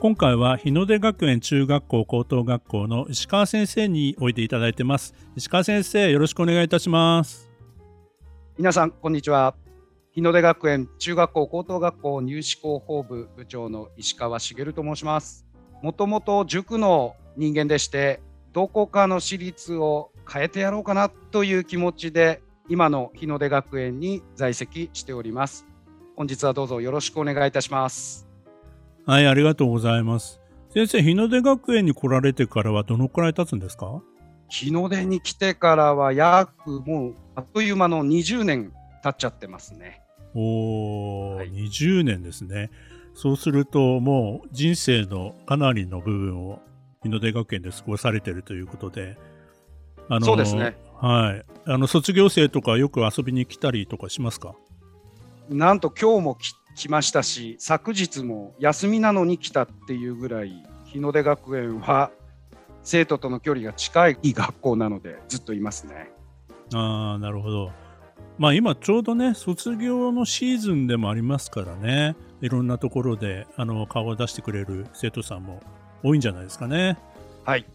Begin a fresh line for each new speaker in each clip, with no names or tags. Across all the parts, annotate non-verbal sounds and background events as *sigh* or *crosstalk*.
今回は日の出学園中学校高等学校の石川先生においていただいてます。石川先生よろしくお願いいたします。
皆さんこんにちは。日の出学園中学校高等学校入試広報部部長の石川茂と申します。もともと塾の人間でしてどこかの私立を変えてやろうかなという気持ちで今の日の出学園に在籍しております。本日はどうぞよろしくお願いいたします。
はい、ありがとうございます。先生、日の出学園に来られてからはどのくらい経つんですか？
日の出に来てからは約もうあっという間の20年経っちゃってますね。
おー、はい、20年ですね。そうするともう人生のかなりの部分を日の出学園で過ごされてるということで、
あのそうですね。
はい。あの卒業生とかよく遊びに来たりとかしますか？
なんと今日も来来ましたし昨日も休みなのに来たっていうぐらい日の出学園は生徒との距離が近い学校なのでずっといますね。
ああなるほど。まあ今ちょうどね卒業のシーズンでもありますからねいろんなところであの顔を出してくれる生徒さんも多いんじゃないですかね。
はい。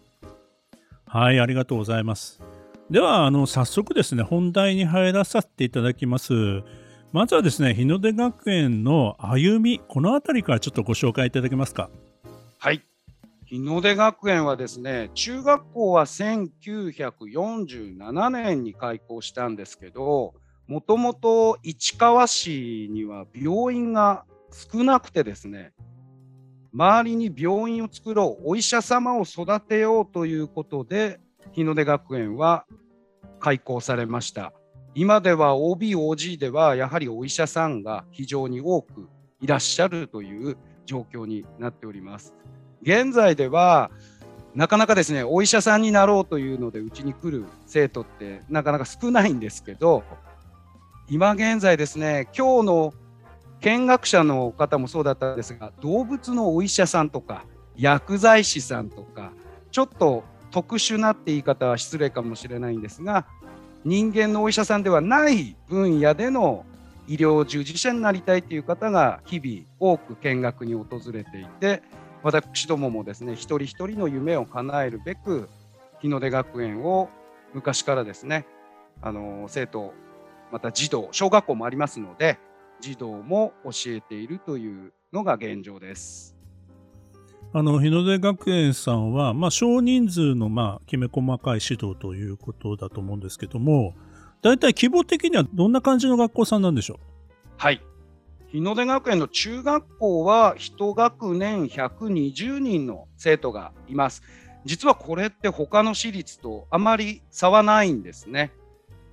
はいありがとうございます。ではあの早速ですね本題に入らさせていただきます。まずはですね日の出学園の歩みこの辺りからちょっとご紹介いただけますか？
はい日の出学園はですね中学校は1947年に開校したんですけどもともと市川市には病院が少なくてですね周りに病院を作ろうお医者様を育てようということで日の出学園は開校されました。今では OB、OG ではやはりお医者さんが非常に多くいらっしゃるという状況になっております。現在ではなかなかですねお医者さんになろうというのでうちに来る生徒ってなかなか少ないんですけど今現在ですね今日の見学者の方もそうだったんですが動物のお医者さんとか薬剤師さんとかちょっと特殊なって言い方は失礼かもしれないんですが人間のお医者さんではない分野での医療従事者になりたいという方が日々多く見学に訪れていて私どももですね一人一人の夢を叶えるべく日の出学園を昔からですねあの生徒また児童小学校もありますので児童も教えているというのが現状です。
あの日の出学園さんは、まあ、少人数の、まあ、きめ細かい指導ということだと思うんですけども大体規模的にはどんな感じの学校さんなんでしょう？
はい。日の出学園の中学校は1学年120人の生徒がいます。実はこれって他の私立とあまり差はないんですね。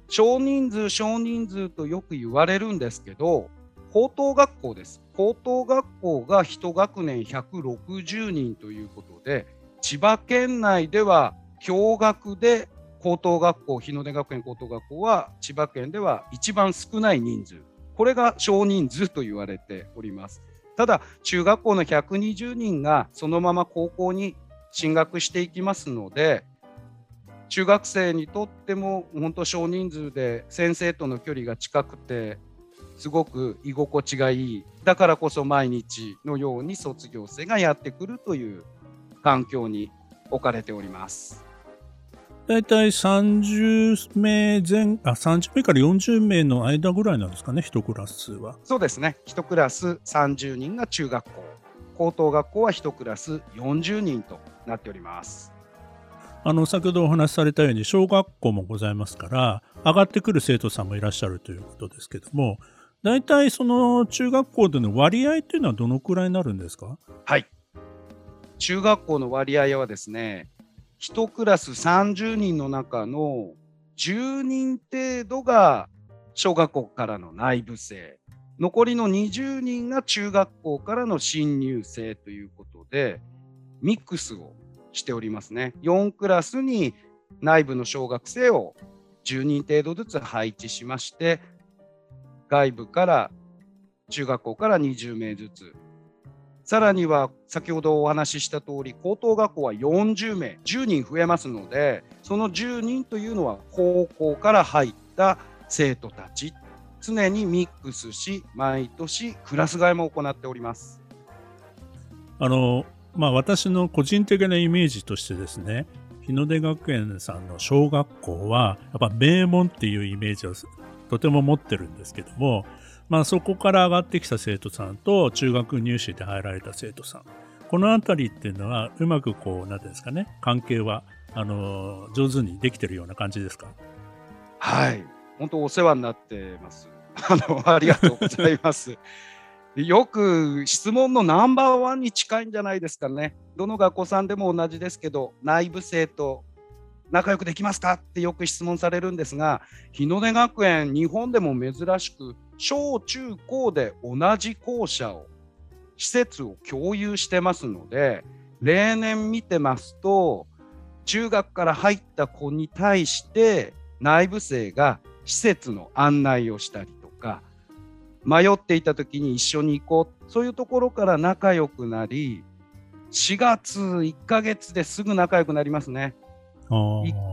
少人数少人数とよく言われるんですけど高等学校です。高等学校が1学年160人ということで千葉県内では共学で高等学校日の出学園高等学校は千葉県では一番少ない人数。これが少人数と言われております。ただ中学校の120人がそのまま高校に進学していきますので中学生にとっても本当少人数で先生との距離が近くてすごく居心地がいいだからこそ毎日のように卒業生がやってくるという環境に置かれております。
大体30名前あ30名から40名の間ぐらいなんですかね、1クラスは。
そうですね、1クラス30人が中学校、高等学校は1クラス40人となっております。
あの先ほどお話しされたように小学校もございますから上がってくる生徒さんもいらっしゃるということですけども大体その中学校での割合っていうのはどのくらいになるんですか？
はい。中学校の割合はですね1クラス30人の中の10人程度が小学校からの内部生。残りの20人が中学校からの新入生ということで、ミックスをしておりますね。4クラスに内部の小学生を10人程度ずつ配置しまして、外部から中学校から20名ずつ、さらには先ほどお話しした通り、高等学校は40名、10人増えますので、その10人というのは高校から入った生徒たち常にミックスし、毎年クラス替えも行っております。
あの、まあ、私の個人的なイメージとしてですね、日の出学園さんの小学校は、やっぱ名門っていうイメージをとても持ってるんですけども、まあ、そこから上がってきた生徒さんと中学入試で入られた生徒さん、このあたりっていうのは、うまくこう、なんていうんですかね、関係は、あの、上手にできてるような感じですか？
はい。本当お世話になってます。*laughs* あの、ありがとうございます。よく質問のナンバーワンに近いんじゃないですかね。どの学校さんでも同じですけど、内部生と仲良くできますか？ってよく質問されるんですが、日の出学園、日本でも珍しく、小中高で同じ校舎を、施設を共有してますので、例年見てますと、中学から入った子に対して内部生が施設の案内をしたりとか迷っていた時に一緒に行こうそういうところから仲良くなり4月1ヶ月ですぐ仲良くなりますね。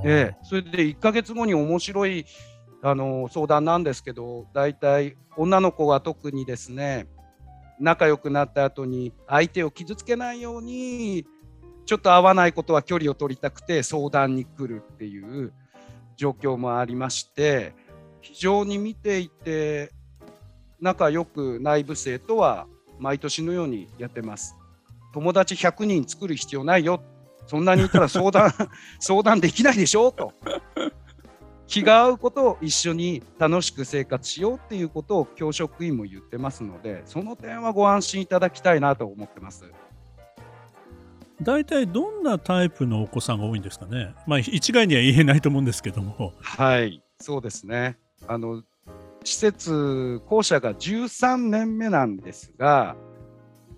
ええ、それで1ヶ月後に面白いあの相談なんですけど大体女の子は特にですね仲良くなった後に相手を傷つけないようにちょっと合わないことは距離を取りたくて相談に来るっていう状況もありまして非常に見ていて仲良く内部生とは毎年のようにやってます。友達100人作る必要ないよ。そんなにいたら相談 *laughs* 相談できないでしょ？と。気が合うことを一緒に楽しく生活しようっていうことを教職員も言ってますので、その点はご安心いただきたいなと思ってます。
大体どんなタイプのお子さんが多いんですかね？まあ一概には言えないと思うんですけども。
はい、そうですね。あの施設校舎が13年目なんですが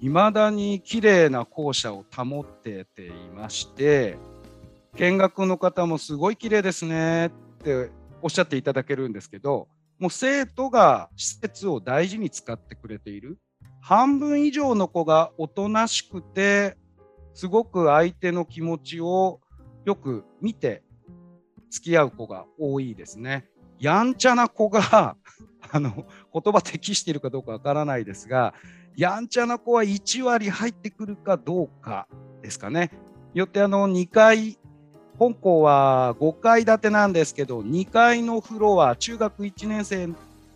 いまだに綺麗な校舎を保ってていまして見学の方もすごい綺麗ですねっておっしゃっていただけるんですけどもう生徒が施設を大事に使ってくれている半分以上の子がおとなしくてすごく相手の気持ちをよく見て付き合う子が多いですね。やんちゃな子が *laughs* あの言葉適しているかどうかわからないですがやんちゃな子は1割入ってくるかどうかですかね。よってあの2階本校は5階建てなんですけど2階のフロア中学1年生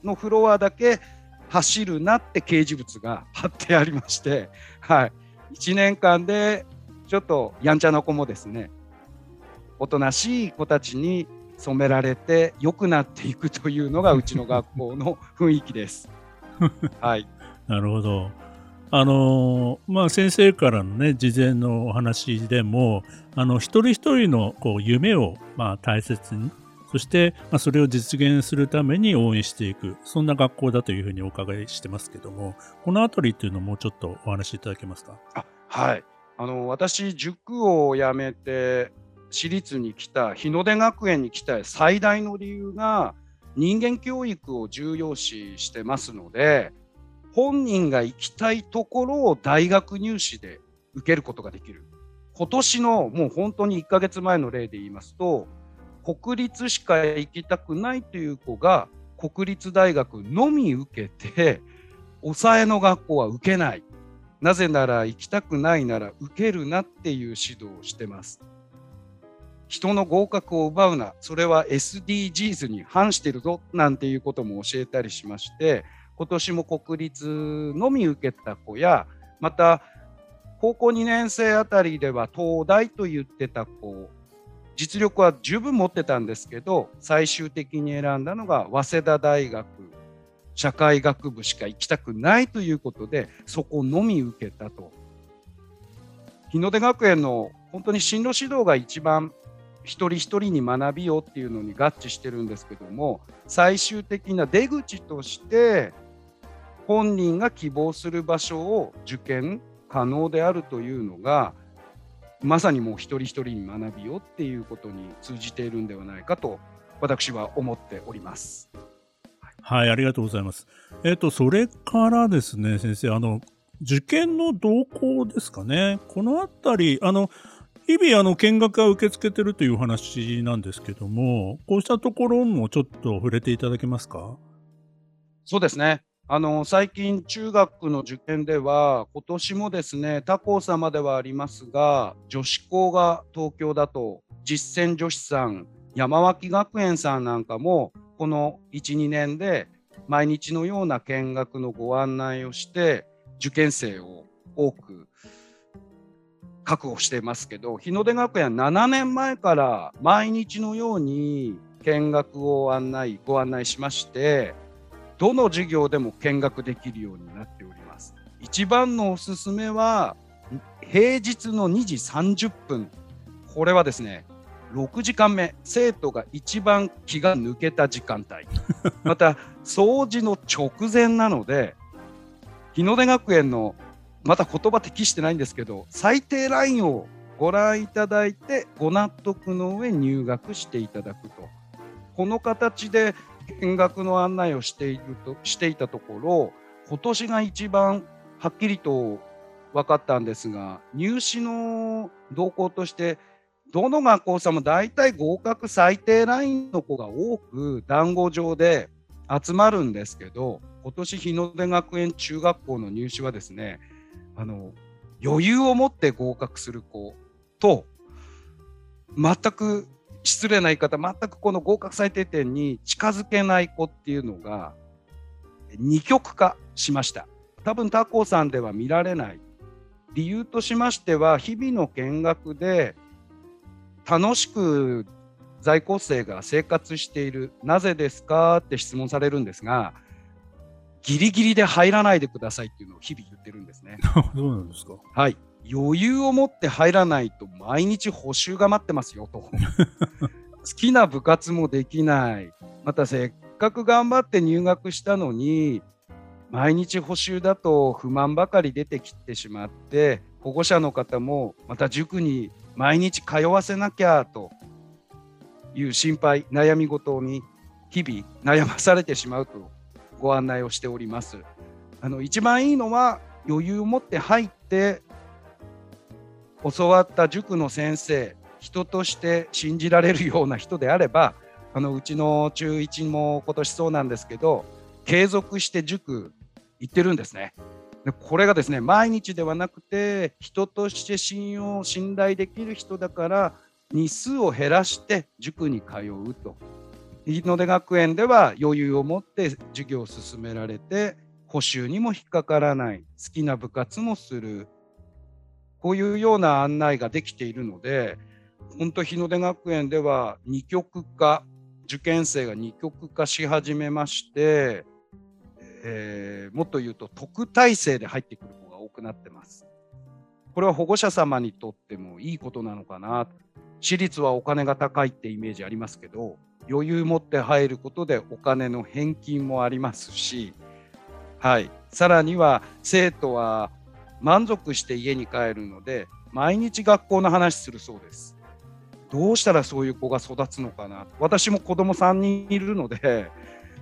のフロアだけ走るなって掲示物が貼ってありまして、はい、1年間でちょっとやんちゃな子もですねおとなしい子たちに染められて良くなっていくというのがうちの学校の雰囲気です。*laughs* はい、
なるほど。あのまあ、先生からのね事前のお話でもあの一人一人のこう夢をまあ大切にそして、まあ、それを実現するために応援していくそんな学校だというふうにお伺いしてますけどもこの辺りっていうのをもうちょっとお話しいただけますか？
はいあの私塾を辞めて私立に来た日の出学園に来た最大の理由が人間教育を重要視してますので本人が行きたいところを大学入試で受けることができる。今年のもう本当に1ヶ月前の例で言いますと国立しか行きたくないという子が国立大学のみ受けて抑えの学校は受けない。なぜなら行きたくないなら受けるなっていう指導をしてます。人の合格を奪うな、それは SDGs に反してるぞ。なんていうことも教えたりしまして、今年も国立のみ受けた子や、また高校2年生あたりでは東大と言ってた子、実力は十分持ってたんですけど、最終的に選んだのが早稲田大学社会学部しか行きたくないということで、そこのみ受けたと。日の出学園の本当に進路指導が一番一人一人に学びをっていうのに合致してるんですけども最終的な出口として本人が希望する場所を受験可能であるというのがまさにもう一人一人に学びよっていうことに通じているんではないかと私は思っております。
はい、ありがとうございます。えっ、ー、と、それからですね、先生、あの、受験の動向ですかね。このあたり、あの、日々、あの、見学は受け付けてるという話なんですけども、こうしたところもちょっと触れていただけますか？
そうですね。あの最近、中学の受験では、今年もですね、他校様ではありますが、女子校が東京だと、実践女子さん、山脇学園さんなんかも、この1、2年で毎日のような見学のご案内をして、受験生を多く確保してますけど、日の出学園7年前から毎日のように見学を案内、ご案内しまして、どの授業でも見学できるようになっております。一番のおすすめは平日の2時30分。これはですね6時間目。生徒が一番気が抜けた時間帯。また掃除の直前なので日の出学園のまた言葉適してないんですけど最低ラインをご覧いただいてご納得の上入学していただくと。この形で見学の案内をしているとしていたところ今年が一番はっきりと分かったんですが入試の動向としてどの学校さんも大体合格最低ラインの子が多く団子上で集まるんですけど今年日の出学園中学校の入試はですねあの余裕を持って合格する子と全く失礼な言い方、全くこの合格最低点に近づけない子っていうのが二極化しました。多分他校さんでは見られない。理由としましては、日々の見学で楽しく在校生が生活している、なぜですかって質問されるんですが、ギリギリで入らないでくださいっていうのを日々言ってるんですね。*laughs*
どうなんですか？
はい。余裕を持って入らないと毎日補習が待ってますよと *laughs* 好きな部活もできないまたせっかく頑張って入学したのに毎日補習だと不満ばかり出てきてしまって保護者の方もまた塾に毎日通わせなきゃという心配悩み事に日々悩まされてしまうとご案内をしております。あの一番いいのは余裕を持って入って教わった塾の先生人として信じられるような人であればあのうちの中1も今年そうなんですけど継続して塾行ってるんですね。でこれがですね毎日ではなくて人として信用信頼できる人だから日数を減らして塾に通うと。日の出学園では余裕を持って授業を進められて補習にも引っかからない好きな部活もするこういうような案内ができているので、本当、日の出学園では二極化、受験生が二極化し始めまして、えー、もっと言うと特待生で入ってくる子が多くなってます。これは保護者様にとってもいいことなのかな。私立はお金が高いってイメージありますけど、余裕持って入ることでお金の返金もありますし、はい、さらには生徒は満足して家に帰るので毎日学校の話するそうです。どうしたらそういう子が育つのかな。私も子供3人いるので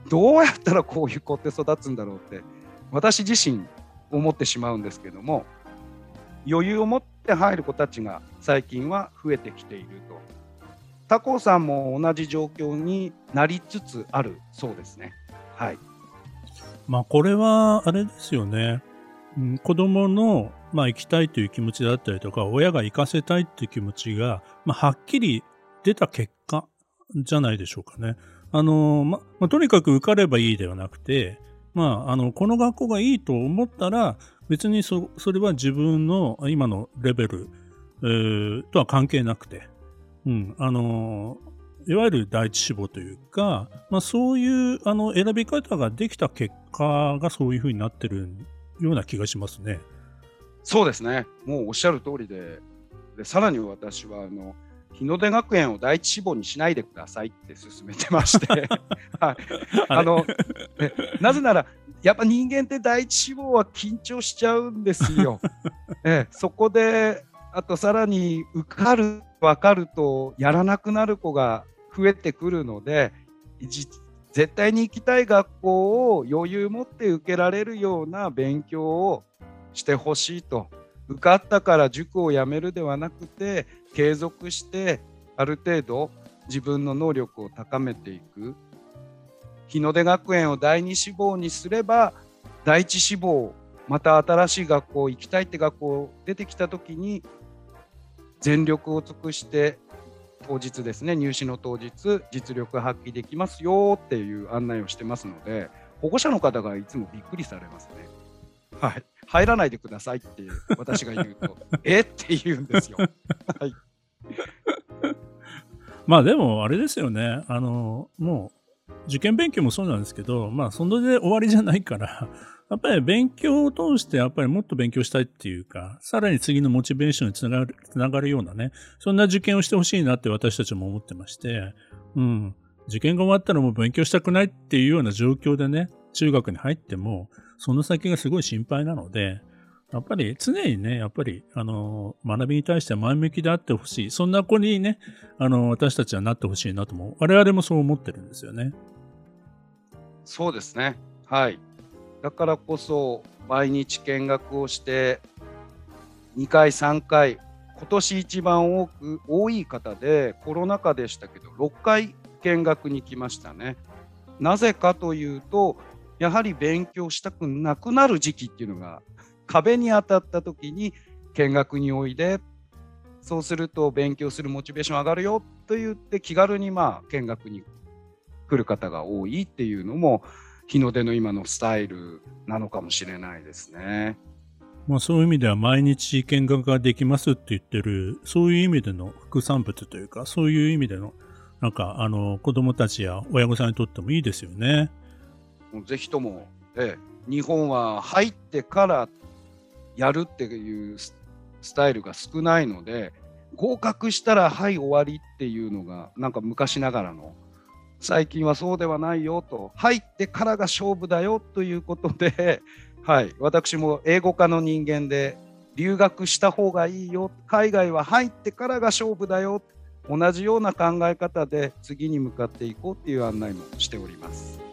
どうやったらこういう子って育つんだろうって私自身思ってしまうんですけども余裕を持って入る子たちが最近は増えてきていると。他校さんも同じ状況になりつつあるそうですね。はい。
まあこれはあれですよね。うん、子供の、まあ、行きたいという気持ちだったりとか、親が行かせたいっていう気持ちが、まあ、はっきり出た結果じゃないでしょうかね。あの、ま、まあ、とにかく受かればいいではなくて、まあ、あの、この学校がいいと思ったら、別にそ、れは自分の今のレベル、えー、とは関係なくて、うん、あの、いわゆる第一志望というか、まあ、そういうあの選び方ができた結果がそういうふうになってるんような気がしますね。
そうですね。もうおっしゃる通りで、でさらに私はあの日の出学園を第一志望にしないでくださいって勧めてまして、*laughs* はい、あのなぜならやっぱ人間って第一志望は緊張しちゃうんですよ。*laughs* ええ、そこであとさらに受かる分かるとやらなくなる子が増えてくるので絶対に行きたい学校を余裕持って受けられるような勉強をしてほしいと受かったから塾を辞めるではなくて継続してある程度自分の能力を高めていく。日の出学園を第二志望にすれば第一志望また新しい学校行きたいって学校出てきた時に全力を尽くして当日ですね入試の当日実力発揮できますよっていう案内をしてますので保護者の方がいつもびっくりされますね。はい、入らないでくださいって私が言うと *laughs* え？って言うんですよ。はい、*laughs*
まあでもあれですよねあのもう受験勉強もそうなんですけどまあそれで終わりじゃないからやっぱり勉強を通してやっぱりもっと勉強したいっていうか、さらに次のモチベーションにつながる、つながるようなね、そんな受験をしてほしいなって私たちも思ってまして、うん。受験が終わったらもう勉強したくないっていうような状況でね、中学に入っても、その先がすごい心配なので、やっぱり常にね、やっぱり、あの、学びに対して前向きであってほしい。そんな子にね、あの、私たちはなってほしいなと思う。我々もそう思ってるんですよね。
そうですね。はい。だからこそ毎日見学をして2回3回今年一番多く多い方でコロナ禍でしたけど6回見学に来ましたね。なぜかというとやはり勉強したくなくなる時期っていうのが壁に当たった時に見学においでそうすると勉強するモチベーション上がるよと言って気軽にまあ見学に来る方が多いっていうのも日の出の今のスタイルなのかもしれないですね。
まあそういう意味では毎日見学ができますって言ってる、そういう意味での副産物というか、そういう意味での、なんかあの子供たちや親御さんにとってもいいですよね。
ぜひとも、ええ、日本は入ってからやるっていうスタイルが少ないので、合格したらはい終わりっていうのがなんか昔ながらの最近はそうではないよと。入ってからが勝負だよということで、*laughs* はい、私も英語科の人間で留学した方がいいよ。海外は入ってからが勝負だよ。同じような考え方で次に向かっていこうっていう案内もしております。